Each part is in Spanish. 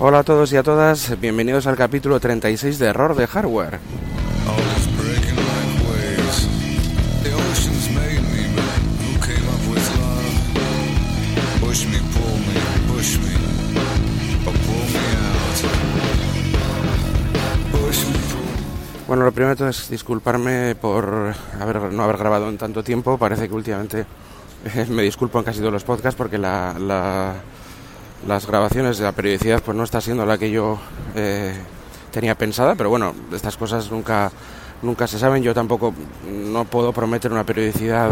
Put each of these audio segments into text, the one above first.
Hola a todos y a todas, bienvenidos al capítulo 36 de Error de Hardware. Bueno, lo primero es disculparme por haber, no haber grabado en tanto tiempo. Parece que últimamente me disculpo en casi todos los podcasts porque la, las grabaciones de la periodicidad pues no está siendo la que yo eh, tenía pensada. Pero bueno, estas cosas nunca, nunca se saben. Yo tampoco no puedo prometer una periodicidad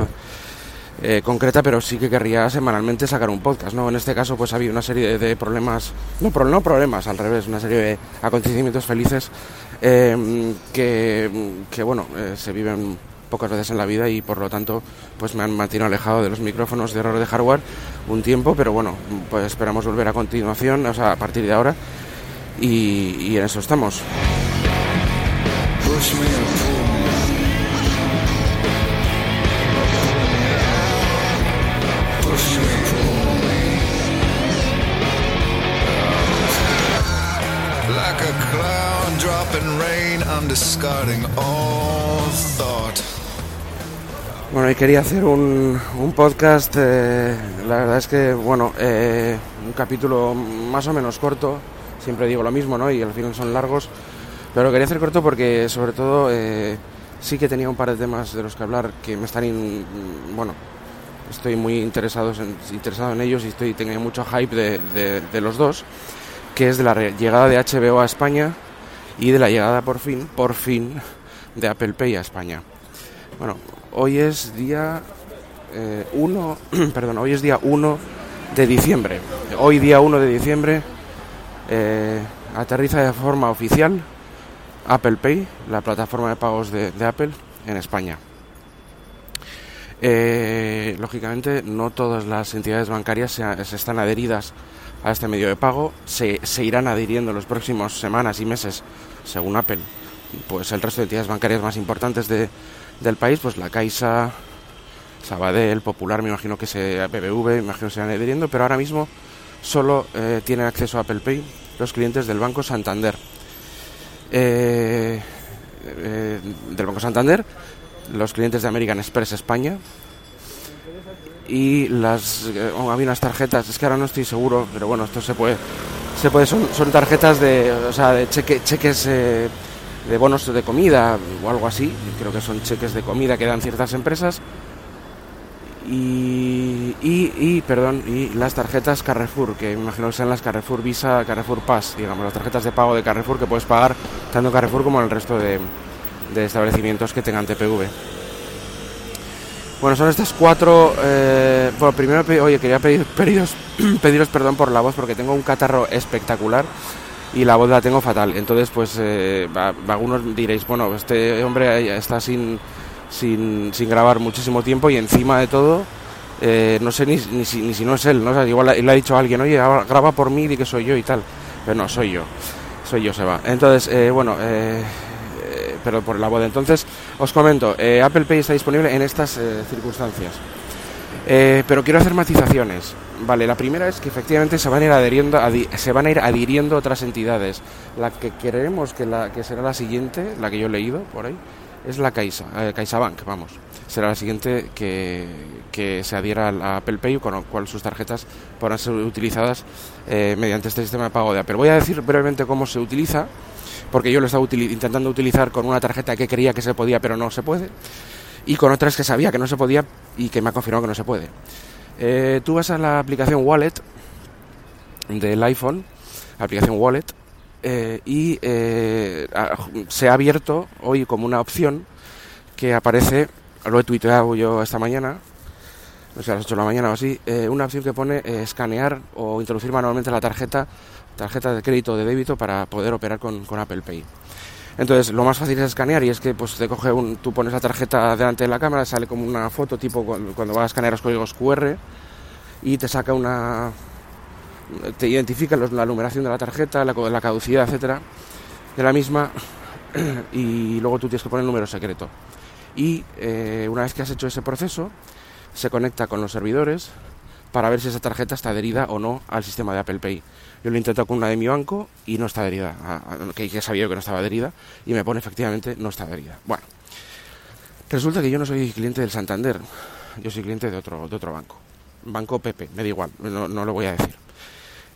eh, concreta, pero sí que querría semanalmente sacar un podcast, ¿no? En este caso, pues ha habido una serie de, problemas, no, no problemas, al revés, una serie de acontecimientos felices eh, que, bueno, eh, se viven pocas veces en la vida y por lo tanto pues me han mantenido alejado de los micrófonos de error de hardware un tiempo, pero bueno, pues esperamos volver a continuación, o sea, a partir de ahora y, y en eso estamos. Bueno, y quería hacer un, un podcast, eh, la verdad es que, bueno, eh, un capítulo más o menos corto, siempre digo lo mismo, ¿no? Y al final son largos, pero quería hacer corto porque sobre todo eh, sí que tenía un par de temas de los que hablar que me están, bueno, estoy muy interesado en, interesado en ellos y estoy tengo mucho hype de, de los dos, que es de la llegada de HBO a España y de la llegada por fin, por fin, de Apple Pay a España. Bueno, hoy es día 1, eh, perdón, hoy es día 1 de diciembre. Hoy día 1 de diciembre eh, aterriza de forma oficial Apple Pay, la plataforma de pagos de, Apple en España. Eh, lógicamente, no todas las entidades bancarias se, están adheridas a este medio de pago, se, se irán adhiriendo en las próximas semanas y meses, según Apple, pues el resto de entidades bancarias más importantes de, del país, pues la Caixa, Sabadell, Popular, me imagino que se BBV, me imagino que se van adhiriendo, pero ahora mismo solo eh, tienen acceso a Apple Pay los clientes del Banco Santander. Eh, eh, del Banco Santander, los clientes de American Express España y las oh, había unas tarjetas, es que ahora no estoy seguro, pero bueno, esto se puede se puede son, son tarjetas de, o sea, de cheque, cheques de bonos de comida o algo así, creo que son cheques de comida que dan ciertas empresas. Y, y, perdón, y las tarjetas Carrefour, que imagino que sean las Carrefour Visa, Carrefour Pass, digamos, las tarjetas de pago de Carrefour que puedes pagar tanto Carrefour como en el resto de, de establecimientos que tengan TPV. Bueno, son estas cuatro. Eh, bueno, primero, oye, quería pedir, pediros, pediros perdón por la voz porque tengo un catarro espectacular y la voz la tengo fatal. Entonces, pues eh, algunos diréis, bueno, este hombre está sin, sin, sin, grabar muchísimo tiempo y encima de todo, eh, no sé ni, si, ni, si, no es él, ¿no? igual le ha dicho a alguien, oye, graba por mí, y que soy yo y tal. Pero no, soy yo, soy yo, se va. Entonces, eh, bueno, eh, eh, pero por la voz. Entonces, os comento, eh, Apple Pay está disponible en estas circunstancias. Pero quiero hacer matizaciones. Vale, la primera es que efectivamente se van a ir adhiriendo, se van a ir adhiriendo otras entidades. La que queremos que, la, que será la siguiente, la que yo he leído por ahí, es la Caixa, eh, CaixaBank, vamos. Será la siguiente que, que, se adhiera a Apple Pay, con lo cual sus tarjetas podrán ser utilizadas eh, mediante este sistema de pago de Apple. Voy a decir brevemente cómo se utiliza, porque yo lo estaba intentando utilizar con una tarjeta que creía que se podía, pero no se puede, y con otras que sabía que no se podía y que me ha confirmado que no se puede. Eh, tú vas a la aplicación Wallet del iPhone, aplicación Wallet, eh, y eh, se ha abierto hoy como una opción que aparece, lo he tuiteado yo esta mañana, no sé, a las 8 de la mañana o así, una opción que pone escanear o introducir manualmente la tarjeta, tarjeta de crédito o de débito para poder operar con, con Apple Pay. Entonces, lo más fácil es escanear y es que pues te coge un, tú pones la tarjeta delante de la cámara, sale como una foto tipo cuando, vas a escanear los códigos QR y te saca una te identifica la numeración de la tarjeta, la, la caducidad, etcétera, de la misma y luego tú tienes que poner el número secreto. Y eh, una vez que has hecho ese proceso, se conecta con los servidores, para ver si esa tarjeta está adherida o no al sistema de Apple Pay. Yo lo he intentado con una de mi banco y no está adherida, que, he sabido que no estaba adherida y me pone efectivamente no está adherida. Bueno, resulta que yo no soy cliente del Santander, yo soy cliente de otro, de otro banco. Banco Pepe, me da igual, no, lo voy a decir.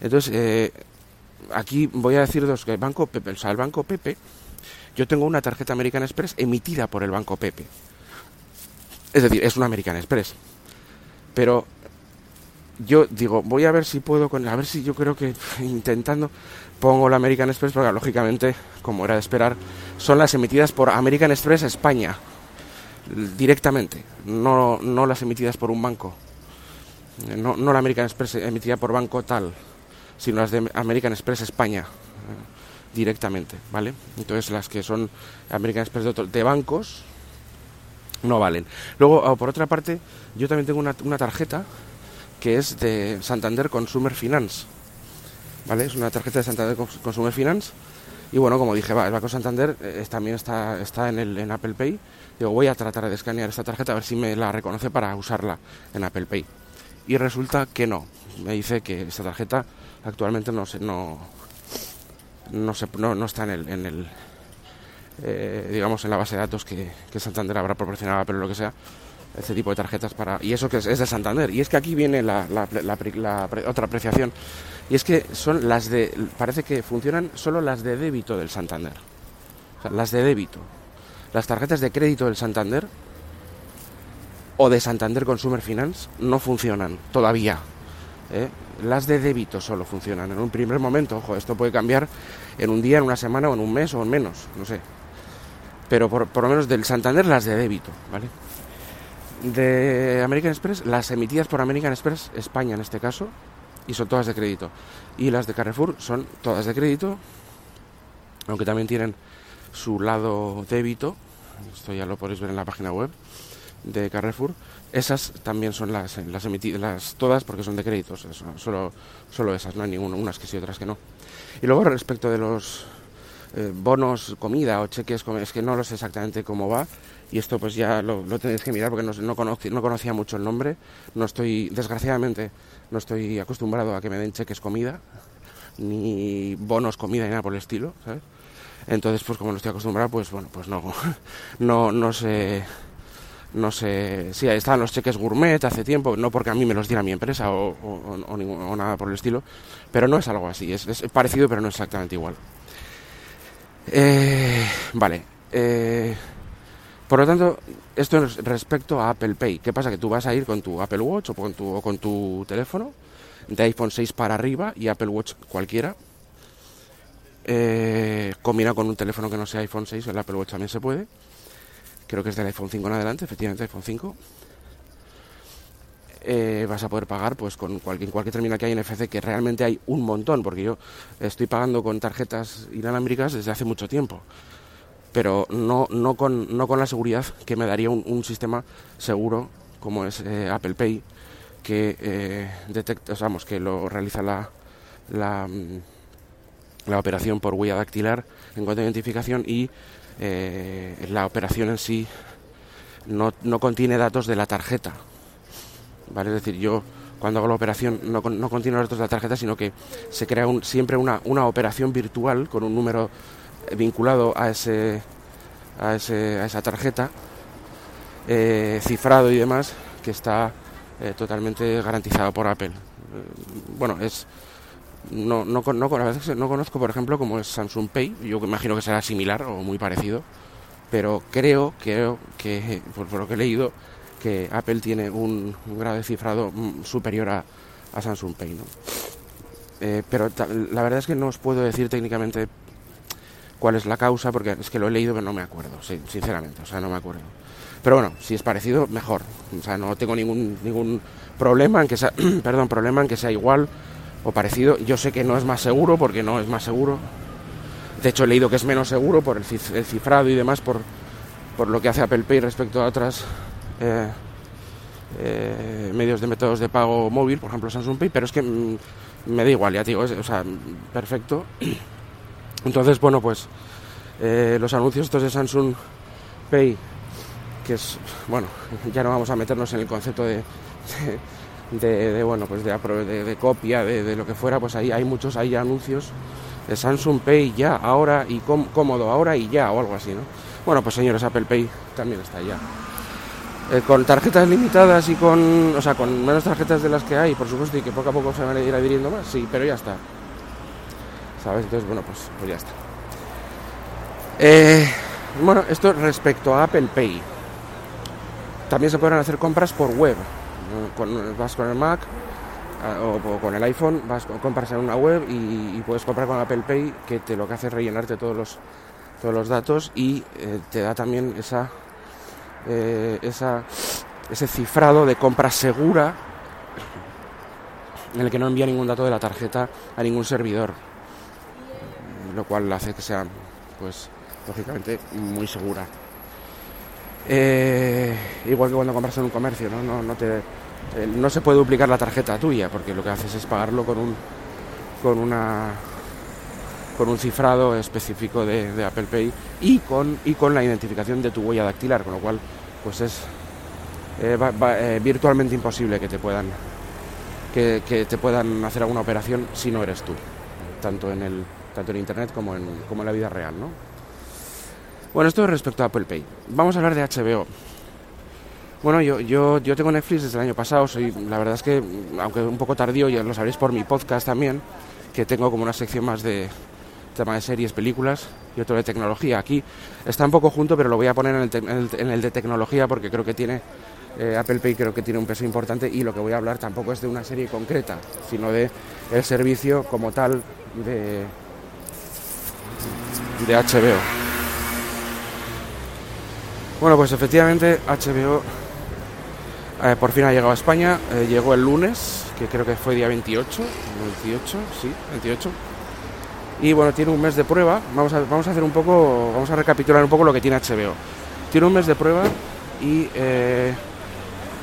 Entonces, eh, aquí voy a decir dos, que el Banco Pepe, o sea, el Banco Pepe, yo tengo una tarjeta American Express emitida por el Banco Pepe. Es decir, es una American Express. Pero yo digo, voy a ver si puedo, con, a ver si yo creo que intentando pongo la American Express, porque lógicamente, como era de esperar, son las emitidas por American Express España, directamente, no, no las emitidas por un banco, no, no la American Express emitida por banco tal, sino las de American Express España, eh, directamente, ¿vale? Entonces las que son American Express de, de bancos no valen. Luego, oh, por otra parte, yo también tengo una, una tarjeta que es de Santander Consumer Finance. ¿Vale? Es una tarjeta de Santander Consumer Finance. Y bueno, como dije, va, el Banco Santander eh, también está, está en, el, en Apple Pay. Digo, voy a tratar de escanear esta tarjeta a ver si me la reconoce para usarla en Apple Pay. Y resulta que no. Me dice que esta tarjeta actualmente no se, no, no, se, no, está en el, en el eh, digamos en la base de datos que, que Santander habrá proporcionado pero lo que sea este tipo de tarjetas para y eso que es, de Santander. Y es que aquí viene la, otra apreciación. Y es que son las de parece que funcionan solo las de débito del Santander. Las de débito. Las tarjetas de crédito del Santander o de Santander Consumer Finance no funcionan todavía ¿eh? las de débito solo funcionan en un primer momento. Ojo esto puede cambiar en un día en una semana o en un mes o en menos no sé. Pero por, por lo menos del Santander las de débito vale de American Express, las emitidas por American Express España en este caso, y son todas de crédito. Y las de Carrefour son todas de crédito, aunque también tienen su lado débito, esto ya lo podéis ver en la página web de Carrefour. Esas también son las, las emitidas, todas porque son de créditos, solo, solo esas, no hay ninguna, unas que sí, otras que no. Y luego respecto de los eh, bonos comida o cheques, es que no lo sé exactamente cómo va, y esto pues ya lo, tenéis que mirar porque no, no, no, conocía mucho el nombre, no estoy, desgraciadamente, no estoy acostumbrado a que me den cheques comida, ni bonos comida ni nada por el estilo, ¿sabes? Entonces, pues como no estoy acostumbrado, pues bueno, pues no, no, no sé, no sé, sí, estaban los cheques gourmet hace tiempo, no porque a mí me los diera mi empresa o, o, nada por el estilo, pero no es algo así, es, es parecido pero no exactamente igual. Eh, vale, eh, por lo tanto, esto es respecto a Apple Pay. ¿Qué pasa? Que tú vas a ir con tu Apple Watch o con tu, con tu teléfono de iPhone 6 para arriba y Apple Watch cualquiera. Eh, combina con un teléfono que no sea iPhone 6, el Apple Watch también se puede. Creo que es del iPhone 5 en adelante, efectivamente iPhone 5. Eh, vas a poder pagar pues con cualquier, cualquier terminal que hay en NFC, que realmente hay un montón, porque yo estoy pagando con tarjetas inalámbricas desde hace mucho tiempo pero no, no, con, no con la seguridad que me daría un, sistema seguro como es eh, Apple Pay, que eh, detecta, vamos, que lo realiza la, la, mm, la, operación por huella dactilar en cuanto a identificación y eh, la operación en sí no, no, contiene datos de la tarjeta. ¿Vale? Es decir, yo cuando hago la operación no, no contiene los datos de la tarjeta, sino que se crea un, siempre una, una operación virtual con un número vinculado a, ese, a, ese, a esa tarjeta, eh, cifrado y demás, que está eh, totalmente garantizado por Apple. Eh, bueno, es no, no, no, no conozco, por ejemplo, como es Samsung Pay, yo imagino que será similar o muy parecido, pero creo, creo que, por, lo que he leído, que Apple tiene un, grado de cifrado mm, superior a, Samsung Pay. ¿no? pero la verdad es que no os puedo decir técnicamente cuál es la causa, porque es que lo he leído pero no me acuerdo, sinceramente, o sea, no me acuerdo. Pero bueno, si es parecido, mejor. O sea, no tengo ningún, ningún problema en que sea, perdón, problema en que sea igual o parecido. Yo sé que no es más seguro porque no es más seguro. De hecho, he leído que es menos seguro por el, cifrado y demás, por, por lo que hace Apple Pay respecto a otras eh, eh, medios de métodos de pago móvil, por ejemplo Samsung Pay, pero es que mm, me da igual, ya digo, o sea, perfecto. Entonces, bueno, pues eh, los anuncios estos de Samsung Pay, que es, bueno, ya no vamos a meternos en el concepto de, de, bueno, pues de, de, copia, de, lo que fuera, pues ahí hay muchos, hay anuncios de Samsung Pay ya, ahora y cómodo, ahora y ya, o algo así, ¿no? Bueno, pues señores, Apple Pay también está ya. Eh, con tarjetas limitadas y con, o sea, con menos tarjetas de las que hay, por supuesto, y que poco a poco se van a ir adhiriendo más, sí, pero ya está. ¿Sabes? Entonces, bueno, pues, pues ya está. Eh, bueno, esto respecto a Apple Pay. También se pueden hacer compras por web. vas con el Mac o, con el iPhone, vas compras en una web y, puedes comprar con Apple Pay, que te lo que hace es rellenarte todos los, todos los datos y eh, te da también esa eh, esa, ese cifrado de compra segura en el que no envía ningún dato de la tarjeta a ningún servidor, lo cual hace que sea, pues, lógicamente, muy segura. Eh, igual que cuando compras en un comercio, ¿no? No, te, eh, no se puede duplicar la tarjeta tuya, porque lo que haces es pagarlo con un, con una con un cifrado específico de, Apple Pay y con, y con la identificación de tu huella dactilar, con lo cual pues es eh, eh, virtualmente imposible que te puedan que, te puedan hacer alguna operación si no eres tú, tanto en el tanto en internet como en, como en la vida real, ¿no? Bueno, esto respecto a Apple Pay. Vamos a hablar de HBO. Bueno, yo, yo, yo tengo Netflix desde el año pasado, soy, la verdad es que, aunque un poco tardío, ya lo sabréis por mi podcast también, que tengo como una sección más de, tema de series, películas y otro de tecnología. Aquí está un poco junto, pero lo voy a poner en el, de tecnología porque creo que tiene eh, Apple Pay creo que tiene un peso importante y lo que voy a hablar tampoco es de una serie concreta, sino de el servicio como tal de de HBO. Bueno, pues efectivamente HBO eh, por fin ha llegado a España, eh, llegó el lunes, que creo que fue día 28, 28, sí, 28 y bueno, tiene un mes de prueba. Vamos a, vamos a hacer un poco, vamos a recapitular un poco lo que tiene HBO. Tiene un mes de prueba y eh,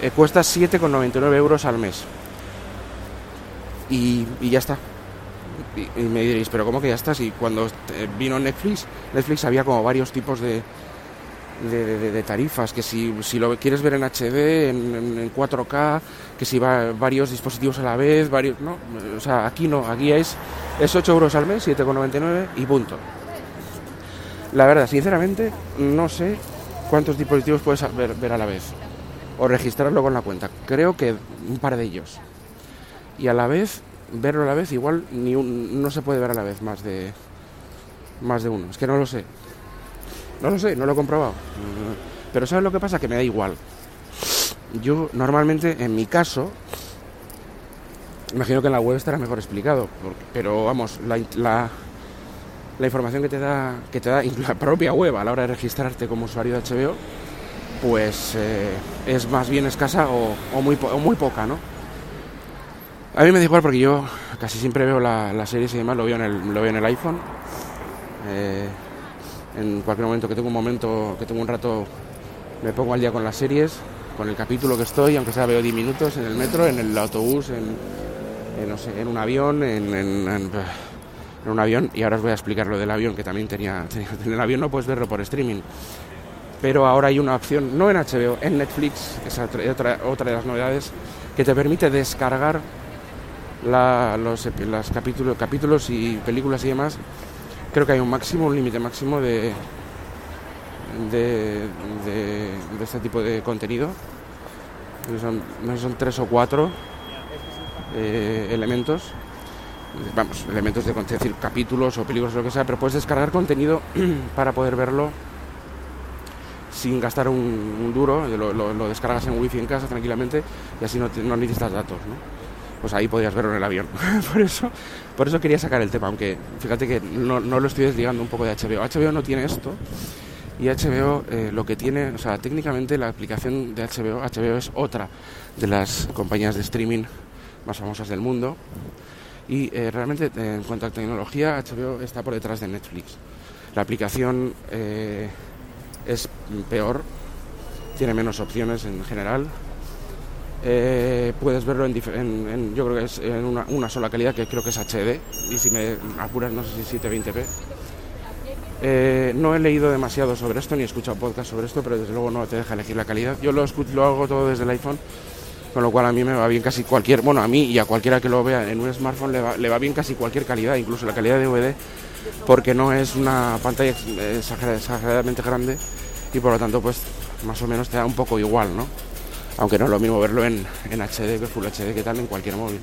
eh, cuesta 7,99 euros al mes. Y, ya está. Y, me diréis, pero ¿cómo que ya está? Si cuando vino Netflix, Netflix había como varios tipos de, de, tarifas, que si, si, lo quieres ver en HD, en, 4K, que si va varios dispositivos a la vez, varios... No, o sea, aquí no, aquí es, es 8 euros al mes, 7,99 y punto. La verdad, sinceramente, no sé cuántos dispositivos puedes ver, ver, a la vez o registrarlo con la cuenta. Creo que un par de ellos. Y a la vez, verlo a la vez, igual ni no se puede ver a la vez más de más de uno. Es que no lo sé. No lo sé, no lo he comprobado. Pero ¿sabes lo que pasa? Que me da igual. Yo normalmente, en mi caso, imagino que en la web estará mejor explicado, pero vamos, la, la, información que te da que te da la propia web a la hora de registrarte como usuario de HBO, pues eh, es más bien escasa o, muy, muy poca, ¿no? A mí me da igual porque yo casi siempre veo la, la series y demás, lo veo en el, lo veo en el iPhone. Eh, en cualquier momento que tengo un momento, que tengo un rato, me pongo al día con las series, con el capítulo que estoy, aunque sea veo 10 minutos en el metro, en el autobús, en, no sé, en un avión, en, en, un avión, y ahora os voy a explicar lo del avión, que también tenía, en el avión no puedes verlo por streaming, pero ahora hay una opción, no en HBO, en Netflix, que es otra, otra de las novedades, que te permite descargar los, los capítulos, capítulos y películas y demás creo que hay un máximo, un límite máximo de, de, de, este tipo de contenido. Son, son tres o cuatro eh, elementos, vamos, elementos de decir capítulos o películas o lo que sea, pero puedes descargar contenido para poder verlo sin gastar un, duro, lo, lo, descargas en wifi en casa tranquilamente y así no, no necesitas datos. ¿no? Pues ahí podrías verlo en el avión. por, eso, por eso quería sacar el tema, aunque fíjate que no, lo estoy desligando un poco de HBO. HBO no tiene esto y HBO eh, lo que tiene, o sea, técnicamente la aplicación de HBO, HBO es otra de las compañías de streaming más famosas del mundo y eh, realmente en cuanto a tecnología HBO está por detrás de Netflix. La aplicación eh, es peor, tiene menos opciones en general eh, puedes verlo en, yo creo que es en una, sola calidad que creo que es HD y si me apuras no sé si 720p eh, no he leído demasiado sobre esto ni he escuchado podcast sobre esto pero desde luego no te deja elegir la calidad. Yo lo, lo hago todo desde el iPhone con lo cual a mí me va bien casi cualquier, bueno, a mí y a cualquiera que lo vea en un smartphone le va, le va bien casi cualquier calidad, incluso la calidad de DVD, porque no es una pantalla exageradamente grande y por lo tanto pues más o menos te da un poco igual, ¿no? Aunque no es lo mismo verlo en, en HD que Full HD que tal en cualquier móvil.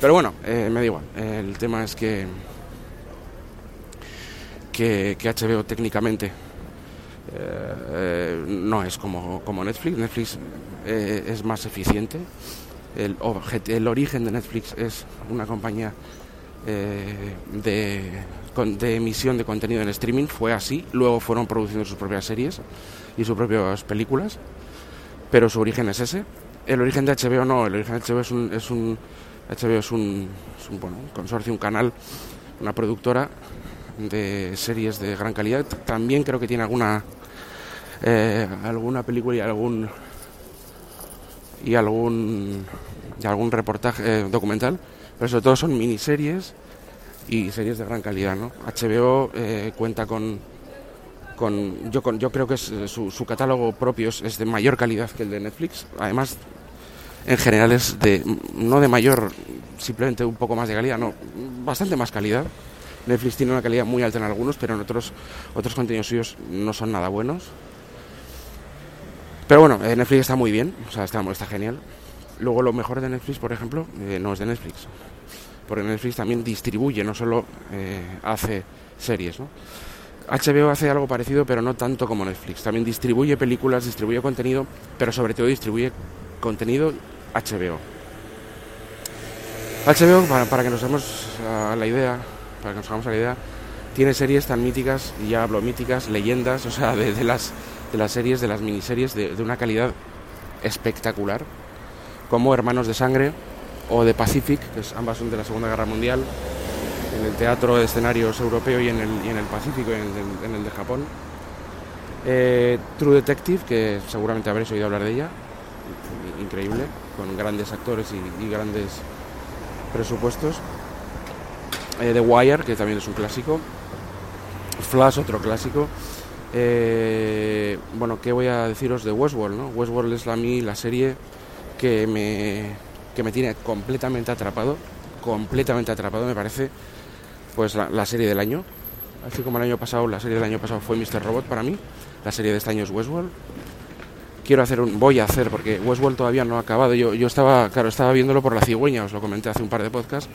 Pero bueno, eh, me da igual. El tema es que, que, HBO técnicamente eh, no es como, como Netflix. Netflix eh, es más eficiente. El, el, origen de Netflix es una compañía eh, de, de, emisión de contenido en streaming. Fue así. Luego fueron produciendo sus propias series y sus propias películas. Pero su origen es ese. El origen de HBO no. El origen de HBO es un, es un HBO es un, es un, bueno, un consorcio, un canal, una productora de series de gran calidad. También creo que tiene alguna eh, alguna película y algún y algún y algún reportaje eh, documental, pero sobre todo son miniseries y series de gran calidad. ¿no? HBO eh, cuenta con, con yo, con, yo creo que es, su, su, catálogo propio es, es, de mayor calidad que el de Netflix. Además, en general es de no de mayor, simplemente un poco más de calidad, no, bastante más calidad. Netflix tiene una calidad muy alta en algunos, pero en otros otros contenidos suyos no son nada buenos. Pero bueno, Netflix está muy bien, o sea, está, está genial. Luego lo mejor de Netflix, por ejemplo, eh, no es de Netflix. Porque Netflix también distribuye, no solo eh, hace series, ¿no? HBO hace algo parecido, pero no tanto como Netflix. También distribuye películas, distribuye contenido, pero sobre todo distribuye contenido HBO. HBO, para, que nos hagamos a la idea, para que nos hagamos la idea, tiene series tan míticas, y ya hablo míticas, leyendas, o sea, de, las de las series, de las miniseries, de, de una calidad espectacular, como Hermanos de Sangre o The Pacific, que ambas son de la Segunda Guerra Mundial, en el teatro de escenarios europeo y en el, y en el Pacífico, en el, en el de Japón. Eh, True Detective, que seguramente habréis oído hablar de ella, increíble, con grandes actores y, grandes presupuestos. Eh, The Wire, que también es un clásico. Flash, otro clásico. Eh, bueno, ¿qué voy a deciros de Westworld? ¿no? Westworld es a mí la serie que me, que me tiene completamente atrapado, completamente atrapado, me parece pues la, serie del año. Así como el año pasado, la serie del año pasado fue Mr. Robot para mí, la serie de este año es Westworld. Quiero hacer un, voy a hacer, porque Westworld todavía no ha acabado. Yo, yo estaba, claro, estaba viéndolo por la cigüeña, os lo comenté hace un par de podcasts,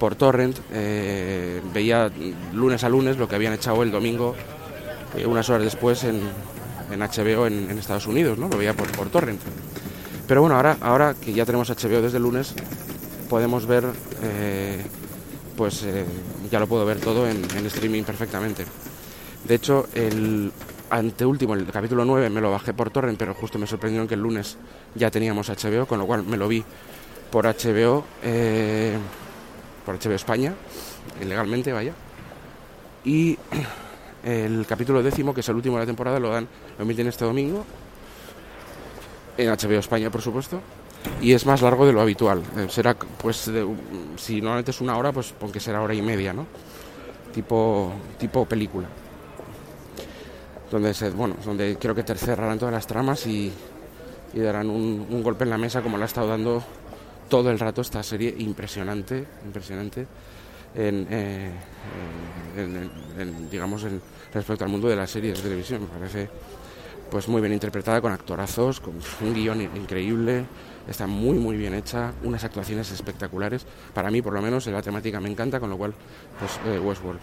por Torrent. Eh, veía lunes a lunes lo que habían echado el domingo eh, unas horas después en, HBO en, Estados Unidos, ¿no? Lo veía por, torrent. Pero bueno, ahora, ahora que ya tenemos HBO desde lunes, podemos ver, eh, pues eh, ya lo puedo ver todo en, streaming perfectamente. De hecho, el anteúltimo, el capítulo 9, me lo bajé por torrent, pero justo me sorprendió que el lunes ya teníamos HBO, con lo cual me lo vi por HBO, eh, por HBO España, ilegalmente, vaya. Y el capítulo décimo, que es el último de la temporada, lo dan, lo emiten este domingo, en HBO España, por supuesto, y es más largo de lo habitual. Eh, será, pues, de, si normalmente es una hora, pues porque será hora y media, ¿no? Tipo, tipo película. Donde, se, bueno, donde creo que cerrarán todas las tramas y, y darán un, golpe en la mesa como la ha estado dando todo el rato esta serie impresionante, impresionante en, eh, en, en, digamos, respecto al mundo de las series de televisión. Me parece pues muy bien interpretada, con actorazos, con un guion increíble, está muy muy bien hecha, unas actuaciones espectaculares. Para mí, por lo menos, la temática me encanta, con lo cual, pues eh, Westworld.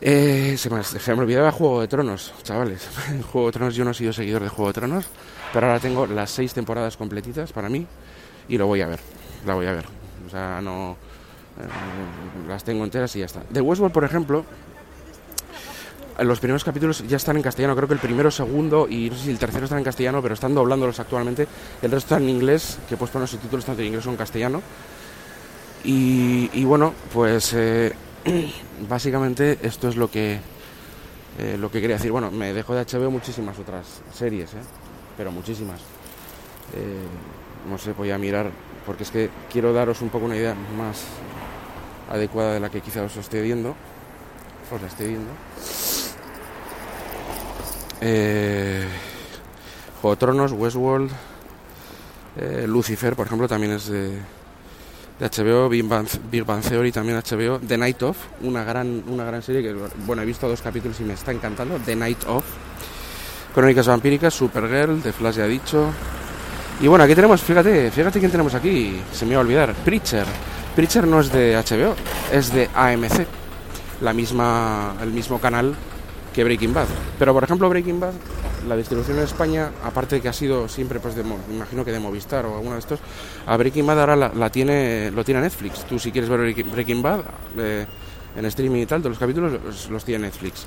Se, me, se me olvidaba Juego de Tronos, chavales. Juego de Tronos, yo no he sido seguidor de Juego de Tronos, pero ahora tengo las seis temporadas completitas para mí y lo voy a ver. La voy a ver. O sea, no. Eh, las tengo enteras y ya está. De Westworld, por ejemplo, los primeros capítulos ya están en castellano, creo que el primero, segundo y no sé si el tercero están en castellano, pero están doblándolos actualmente. El resto está en inglés, que puedes poner subtítulos tanto en inglés como en castellano. Y, bueno, pues eh, básicamente esto es lo que eh, lo que quería decir. Bueno, me dejo de HBO muchísimas otras series, ¿eh? pero muchísimas. Eh, no sé, voy a mirar, porque es que quiero daros un poco una idea más adecuada de la que quizá os esté viendo. Os la esté viendo. Eh, Westworld, Eh, Lucifer, por ejemplo, también es de, de HBO, Big Bang, Big Bang, Theory también HBO, The Night Of, una gran, una gran serie que, bueno, he visto dos capítulos y me está encantando, The Night Of, Crónicas Vampíricas, Supergirl, The Flash ya dicho, y bueno, aquí tenemos, fíjate, fíjate quién tenemos aquí, se me iba a olvidar, Preacher, Preacher no es de HBO, es de AMC, la misma, el mismo canal que Breaking Bad, pero por ejemplo Breaking Bad la distribución en España, aparte que ha sido siempre, pues de, me imagino que de Movistar o alguno de estos, a Breaking Bad ahora la, tiene, lo tiene Netflix. Tú si quieres ver Breaking Bad eh, en streaming y tal, todos los capítulos los, tiene Netflix.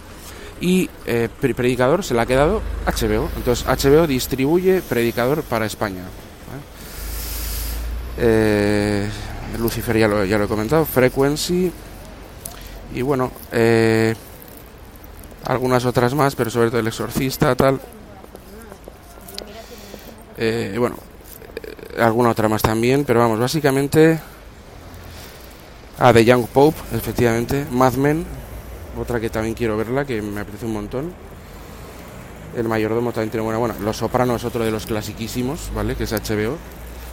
Y eh, Predicador se la ha quedado HBO. Entonces HBO distribuye Predicador para España. Eh, Lucifer ya lo, he comentado, Frequency. Y bueno, algunas otras más, pero sobre todo el exorcista, tal. Eh, bueno, eh, alguna otra más también, pero vamos, básicamente a The Young Pope, efectivamente, Mad Men, otra que también quiero verla, que me apetece un montón. El mayordomo también tiene buena, bueno, Los Sopranos es otro de los clasiquísimos, ¿vale? Que es HBO.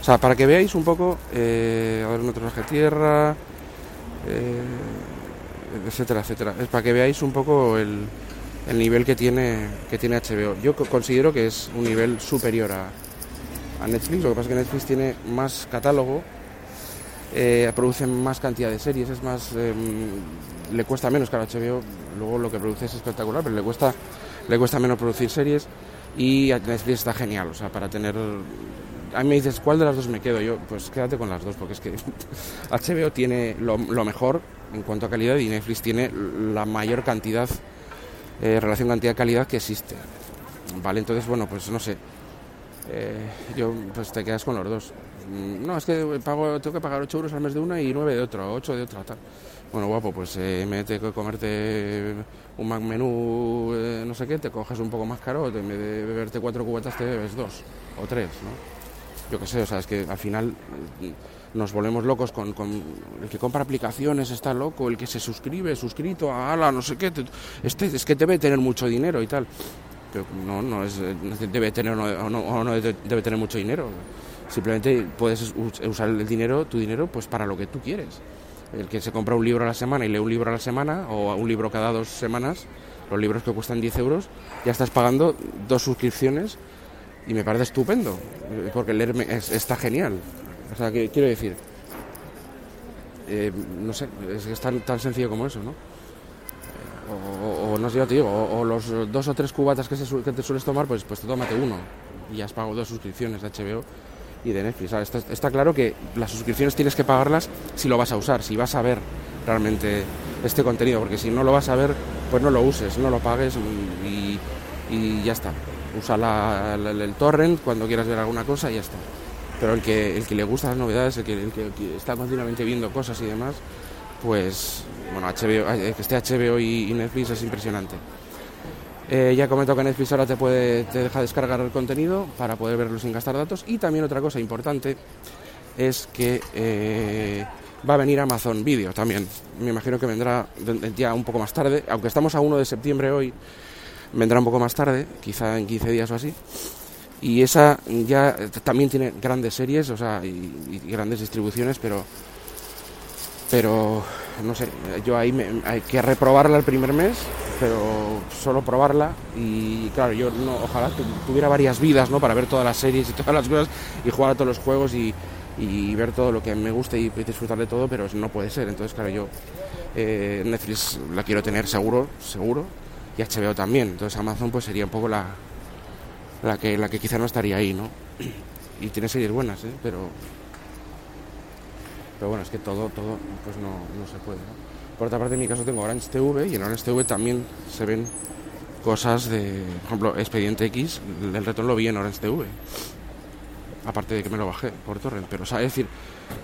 O sea, para que veáis un poco, eh, a ver, un otro tierra, eh, etcétera, etcétera. Es para que veáis un poco el, el nivel que tiene, que tiene HBO. Yo considero que es un nivel superior a, Netflix, lo que pasa es que Netflix tiene más catálogo, eh, produce más cantidad de series, es más em, le cuesta menos, claro, HBO luego lo que produce es espectacular, pero le cuesta, le cuesta menos producir series y Netflix está genial, o sea, para tener a mí me dices, ¿cuál de las dos me quedo? Yo, pues quédate con las dos, porque es que HBO tiene lo, mejor en cuanto a calidad y Netflix tiene la mayor cantidad, eh, relación cantidad-calidad que existe. Vale, entonces, bueno, pues no sé. Eh, yo, pues te quedas con los dos. Mm, no, es que pago, tengo que pagar 8 euros al mes de una y 9 de otro, 8 de otra, tal. Bueno, guapo, pues eh, me que comerte un Mac menú, eh, no sé qué, te coges un poco más caro, en vez de beberte cuatro cubetas te bebes dos o tres, ¿no? Yo qué sé, o sea, es que al final mm, nos volvemos locos con, el que compra aplicaciones está loco, el que se suscribe, suscrito a ala, no sé qué, este es que debe tener mucho dinero y tal. Pero no, no es, debe tener o no, debe tener mucho dinero. Simplemente puedes usar el dinero, tu dinero, pues para lo que tú quieres. El que se compra un libro a la semana y lee un libro a la semana o un libro cada dos semanas, los libros que cuestan 10 euros, ya estás pagando dos suscripciones y me parece estupendo, porque leerme está genial. O sea, que quiero decir, eh, no sé, es, tan, tan sencillo como eso, ¿no? O, no sé, yo te digo, o, los dos o tres cubatas que, que, te sueles tomar, pues, pues te tómate uno y has pagado dos suscripciones de HBO y de Netflix. Está, claro que las suscripciones tienes que pagarlas si lo vas a usar, si vas a ver realmente este contenido, porque si no lo vas a ver, pues no lo uses, no lo pagues y ya está usa el torrent cuando quieras ver alguna cosa y ya está. Pero el que, el que le gusta las novedades, el que, está continuamente viendo cosas y demás, pues bueno, HBO, eh, que esté HBO y, Netflix es impresionante. Eh, ya he comentado que Netflix ahora te, puede, te deja descargar el contenido para poder verlo sin gastar datos. Y también otra cosa importante es que eh, va a venir Amazon Video también. Me imagino que vendrá ya un poco más tarde, aunque estamos a 1 de septiembre hoy vendrá un poco más tarde, quizá en 15 días o así. Y esa ya también tiene grandes series, o sea, y, grandes distribuciones, pero pero no sé, yo ahí hay que reprobarla el primer mes, pero solo probarla y claro, yo no, ojalá tuviera varias vidas, ¿no? Para ver todas las series y todas las cosas y jugar a todos los juegos y, y ver todo lo que me guste y disfrutar de todo, pero no puede ser. Entonces, claro, yo eh, Netflix la quiero tener seguro, seguro, y HBO también. Entonces Amazon pues sería un poco la, la, que, la que quizá no estaría ahí, ¿no? Y tiene series buenas, ¿eh? Pero, pero bueno, es que todo, todo pues no, no se puede. Por otra parte, en mi caso tengo Orange TV y en Orange TV también se ven cosas de, por ejemplo, Expediente X, el retorno lo vi en Orange TV. Aparte de que me lo bajé por torrent, pero o sea, es decir,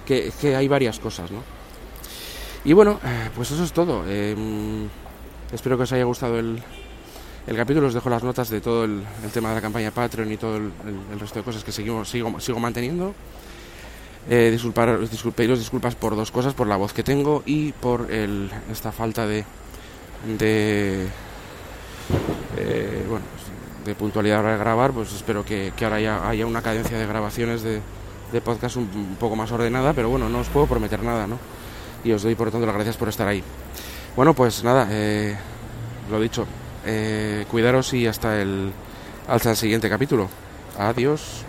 que, que hay varias cosas, ¿no? Y bueno, eh, pues eso es todo. Eh, Espero que os haya gustado el, el capítulo. Os dejo las notas de todo el, tema de la campaña Patreon y todo el, resto de cosas que seguimos, sigo, sigo manteniendo. Eh, disculpar, pediros disculpas por dos cosas, por la voz que tengo y por el, esta falta de, de eh, bueno, de puntualidad para grabar. Pues espero que, ahora haya, haya una cadencia de grabaciones de, de podcast un, poco más ordenada, pero bueno, no os puedo prometer nada, ¿no? Y os doy por tanto las gracias por estar ahí. Bueno, pues nada, eh, lo dicho, eh, cuidaros y hasta el, hasta el siguiente capítulo. Adiós.